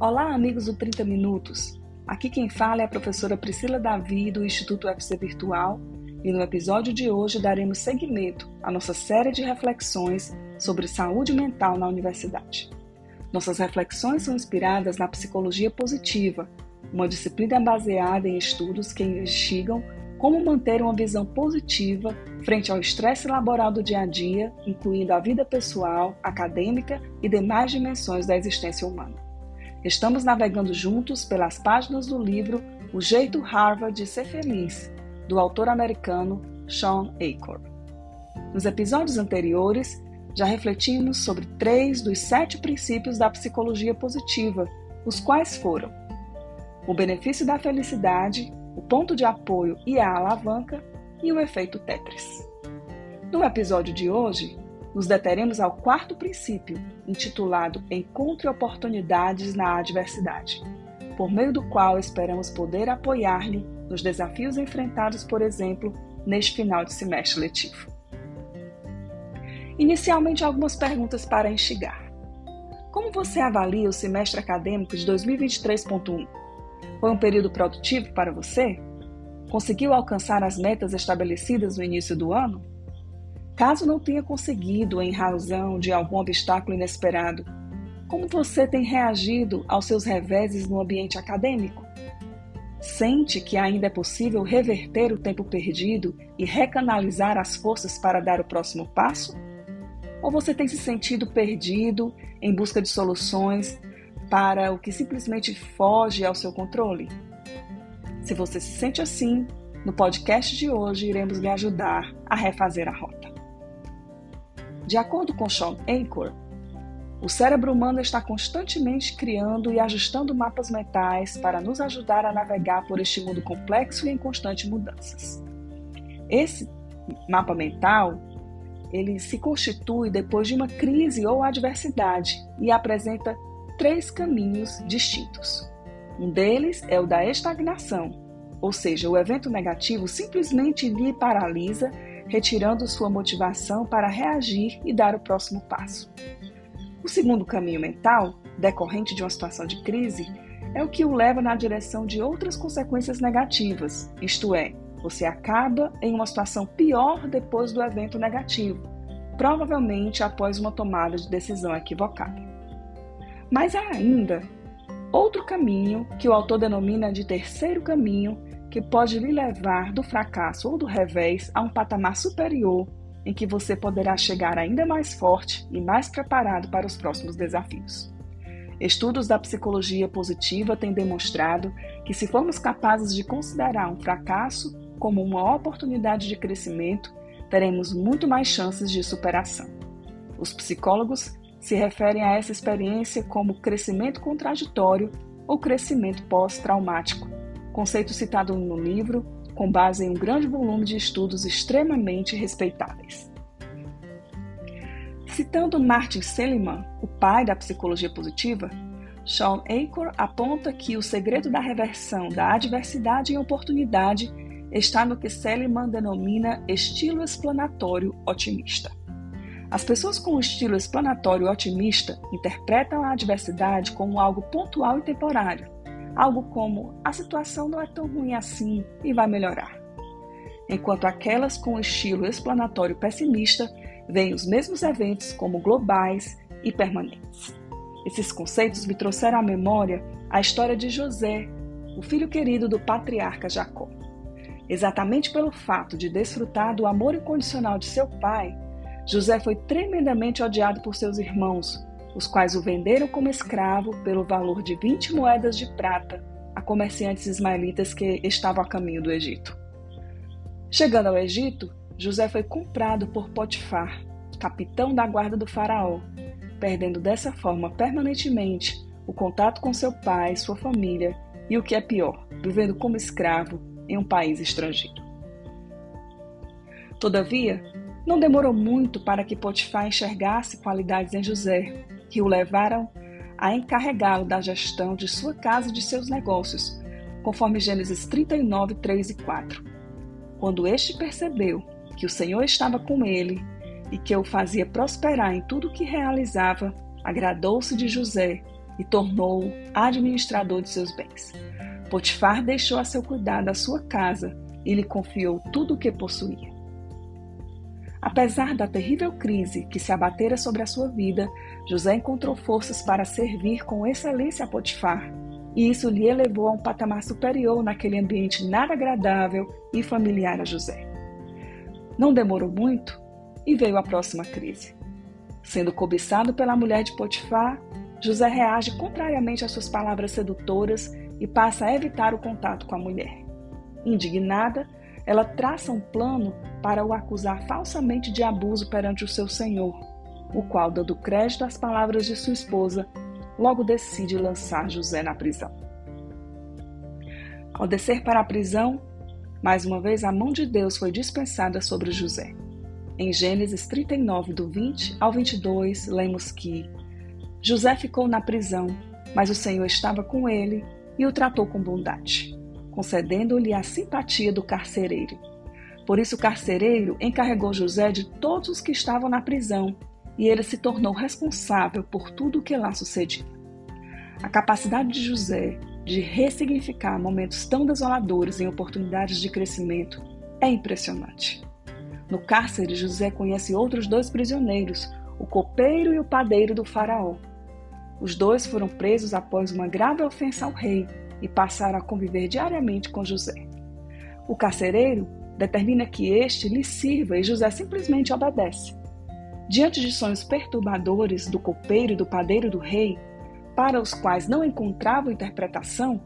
Olá, amigos do 30 Minutos. Aqui quem fala é a professora Priscila Davi do Instituto UFC Virtual e no episódio de hoje daremos seguimento à nossa série de reflexões sobre saúde mental na universidade. Nossas reflexões são inspiradas na psicologia positiva, uma disciplina baseada em estudos que investigam como manter uma visão positiva frente ao estresse laboral do dia a dia, incluindo a vida pessoal, acadêmica e demais dimensões da existência humana. Estamos navegando juntos pelas páginas do livro O Jeito Harvard de Ser Feliz, do autor americano Sean Acor. Nos episódios anteriores, já refletimos sobre três dos sete princípios da psicologia positiva, os quais foram o benefício da felicidade, o ponto de apoio e a alavanca e o efeito Tetris. No episódio de hoje, nos deteremos ao quarto princípio, intitulado Encontre oportunidades na adversidade, por meio do qual esperamos poder apoiar-lhe nos desafios enfrentados, por exemplo, neste final de semestre letivo. Inicialmente, algumas perguntas para instigar. Como você avalia o semestre acadêmico de 2023.1? Foi um período produtivo para você? Conseguiu alcançar as metas estabelecidas no início do ano? Caso não tenha conseguido em razão de algum obstáculo inesperado, como você tem reagido aos seus reveses no ambiente acadêmico? Sente que ainda é possível reverter o tempo perdido e recanalizar as forças para dar o próximo passo? Ou você tem se sentido perdido em busca de soluções para o que simplesmente foge ao seu controle? Se você se sente assim, no podcast de hoje iremos lhe ajudar a refazer a rota. De acordo com Sean Anchor, o cérebro humano está constantemente criando e ajustando mapas mentais para nos ajudar a navegar por este mundo complexo e em constantes mudanças. Esse mapa mental ele se constitui depois de uma crise ou adversidade e apresenta três caminhos distintos. Um deles é o da estagnação, ou seja, o evento negativo simplesmente lhe paralisa, retirando sua motivação para reagir e dar o próximo passo. O segundo caminho mental, decorrente de uma situação de crise, é o que o leva na direção de outras consequências negativas, isto é, você acaba em uma situação pior depois do evento negativo, provavelmente após uma tomada de decisão equivocada. Mas há ainda outro caminho que o autor denomina de terceiro caminho, que pode lhe levar do fracasso ou do revés a um patamar superior em que você poderá chegar ainda mais forte e mais preparado para os próximos desafios. Estudos da psicologia positiva têm demonstrado que, se formos capazes de considerar um fracasso como uma oportunidade de crescimento, teremos muito mais chances de superação. Os psicólogos se referem a essa experiência como crescimento contraditório ou crescimento pós-traumático, conceito citado no livro com base em um grande volume de estudos extremamente respeitáveis. Citando Martin Seligman, o pai da psicologia positiva, Sean Acor aponta que o segredo da reversão da adversidade em oportunidade está no que Seligman denomina estilo explanatório otimista. As pessoas com o estilo explanatório otimista interpretam a adversidade como algo pontual e temporário, algo como a situação não é tão ruim assim e vai melhorar. Enquanto aquelas com estilo explanatório pessimista veem os mesmos eventos como globais e permanentes. Esses conceitos me trouxeram à memória a história de José, o filho querido do patriarca Jacó. Exatamente pelo fato de desfrutar do amor incondicional de seu pai, José foi tremendamente odiado por seus irmãos, os quais o venderam como escravo pelo valor de 20 moedas de prata a comerciantes ismaelitas que estavam a caminho do Egito. Chegando ao Egito, José foi comprado por Potifar, capitão da guarda do faraó, perdendo dessa forma permanentemente o contato com seu pai, sua família e, o que é pior, vivendo como escravo em um país estrangeiro. Todavia, não demorou muito para que Potifar enxergasse qualidades em José, que o levaram a encarregá-lo da gestão de sua casa e de seus negócios, conforme Gênesis 39, 3 e 4. Quando este percebeu que o Senhor estava com ele e que o fazia prosperar em tudo o que realizava, agradou-se de José e tornou-o administrador de seus bens. Potifar deixou a seu cuidado a sua casa e lhe confiou tudo o que possuía. Apesar da terrível crise que se abatera sobre a sua vida, José encontrou forças para servir com excelência a Potifar, e isso lhe elevou a um patamar superior naquele ambiente nada agradável e familiar a José. Não demorou muito e veio a próxima crise. Sendo cobiçado pela mulher de Potifar, José reage contrariamente às suas palavras sedutoras e passa a evitar o contato com a mulher. Indignada, ela traça um plano para o acusar falsamente de abuso perante o seu senhor, o qual, dando crédito às palavras de sua esposa, logo decide lançar José na prisão. Ao descer para a prisão, mais uma vez a mão de Deus foi dispensada sobre José. Em Gênesis 39, do 20 ao 22, lemos que José ficou na prisão, mas o Senhor estava com ele e o tratou com bondade concedendo-lhe a simpatia do carcereiro. Por isso o carcereiro encarregou José de todos os que estavam na prisão, e ele se tornou responsável por tudo o que lá sucedia. A capacidade de José de ressignificar momentos tão desoladores em oportunidades de crescimento é impressionante. No cárcere, José conhece outros dois prisioneiros, o copeiro e o padeiro do faraó. Os dois foram presos após uma grave ofensa ao rei e passaram a conviver diariamente com José. O carcereiro determina que este lhe sirva e José simplesmente obedece. Diante de sonhos perturbadores do copeiro e do padeiro do rei, para os quais não encontrava interpretação,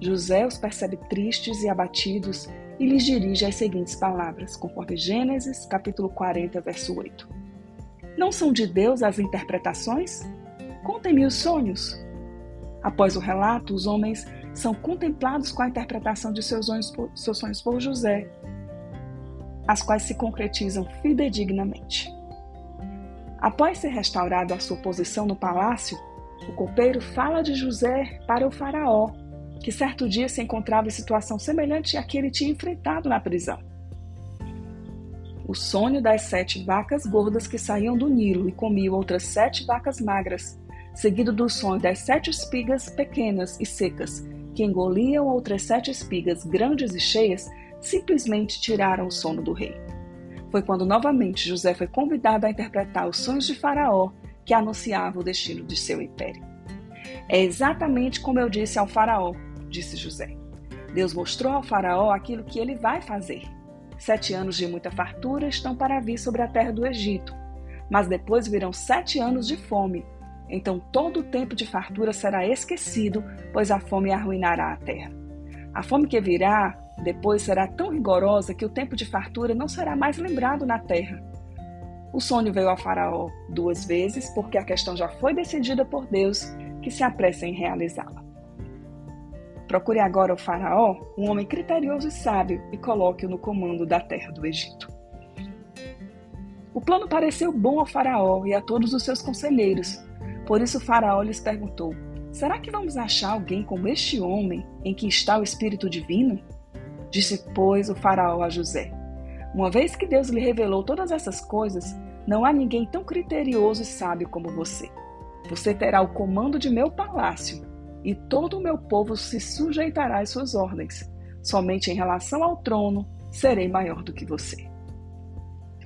José os percebe tristes e abatidos e lhes dirige as seguintes palavras, conforme Gênesis, capítulo 40, verso 8. Não são de Deus as interpretações? Contem-me os sonhos. Após o relato, os homens são contemplados com a interpretação de seus sonhos, por, seus sonhos por José, as quais se concretizam fidedignamente. Após ser restaurado a sua posição no palácio, o copeiro fala de José para o faraó, que certo dia se encontrava em situação semelhante à que ele tinha enfrentado na prisão. O sonho das sete vacas gordas que saíam do Nilo e comiam outras sete vacas magras, seguido do sonho das sete espigas pequenas e secas que engoliam outras sete espigas grandes e cheias, simplesmente tiraram o sono do rei. Foi quando novamente José foi convidado a interpretar os sonhos de Faraó que anunciava o destino de seu império. É exatamente como eu disse ao Faraó, disse José. Deus mostrou ao Faraó aquilo que ele vai fazer. Sete anos de muita fartura estão para vir sobre a terra do Egito, mas depois virão sete anos de fome, então todo o tempo de fartura será esquecido, pois a fome arruinará a terra. A fome que virá depois será tão rigorosa que o tempo de fartura não será mais lembrado na terra. O sonho veio a Faraó duas vezes, porque a questão já foi decidida por Deus, que se apressa em realizá-la. Procure agora o Faraó, um homem criterioso e sábio, e coloque-o no comando da terra do Egito. O plano pareceu bom ao Faraó e a todos os seus conselheiros, por isso Faraó lhes perguntou: Será que vamos achar alguém como este homem em que está o Espírito Divino? Disse, pois, o Faraó a José: Uma vez que Deus lhe revelou todas essas coisas, não há ninguém tão criterioso e sábio como você. Você terá o comando de meu palácio, e todo o meu povo se sujeitará às suas ordens. Somente em relação ao trono serei maior do que você.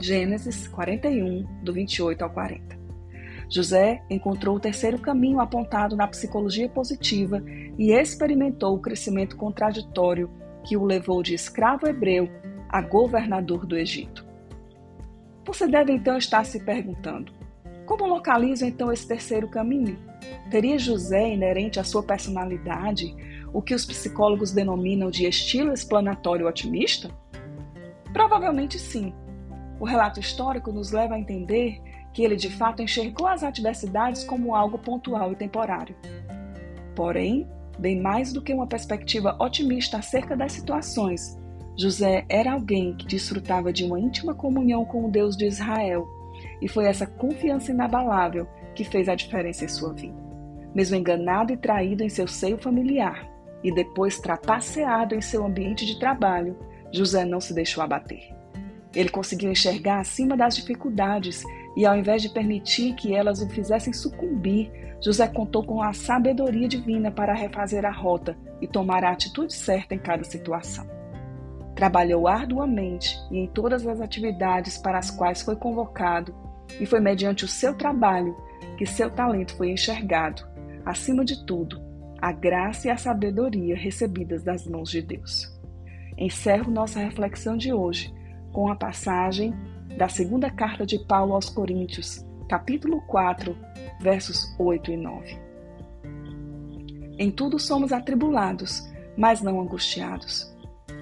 Gênesis 41, do 28 ao 40. José encontrou o terceiro caminho apontado na psicologia positiva e experimentou o crescimento contraditório que o levou de escravo hebreu a governador do Egito. Você deve então estar se perguntando: como localizo então esse terceiro caminho? Teria José inerente à sua personalidade o que os psicólogos denominam de estilo explanatório otimista? Provavelmente sim. O relato histórico nos leva a entender que ele de fato enxergou as adversidades como algo pontual e temporário. Porém, bem mais do que uma perspectiva otimista acerca das situações, José era alguém que desfrutava de uma íntima comunhão com o Deus de Israel, e foi essa confiança inabalável que fez a diferença em sua vida. Mesmo enganado e traído em seu seio familiar, e depois trapaceado em seu ambiente de trabalho, José não se deixou abater. Ele conseguiu enxergar acima das dificuldades e, ao invés de permitir que elas o fizessem sucumbir, José contou com a sabedoria divina para refazer a rota e tomar a atitude certa em cada situação. Trabalhou arduamente e em todas as atividades para as quais foi convocado, e foi mediante o seu trabalho que seu talento foi enxergado. Acima de tudo, a graça e a sabedoria recebidas das mãos de Deus. Encerro nossa reflexão de hoje com a passagem da segunda carta de Paulo aos Coríntios, capítulo 4, versos 8 e 9. Em tudo somos atribulados, mas não angustiados,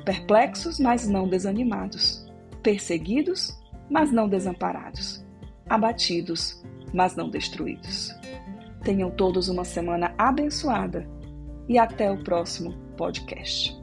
perplexos, mas não desanimados, perseguidos, mas não desamparados, abatidos, mas não destruídos. Tenham todos uma semana abençoada e até o próximo podcast.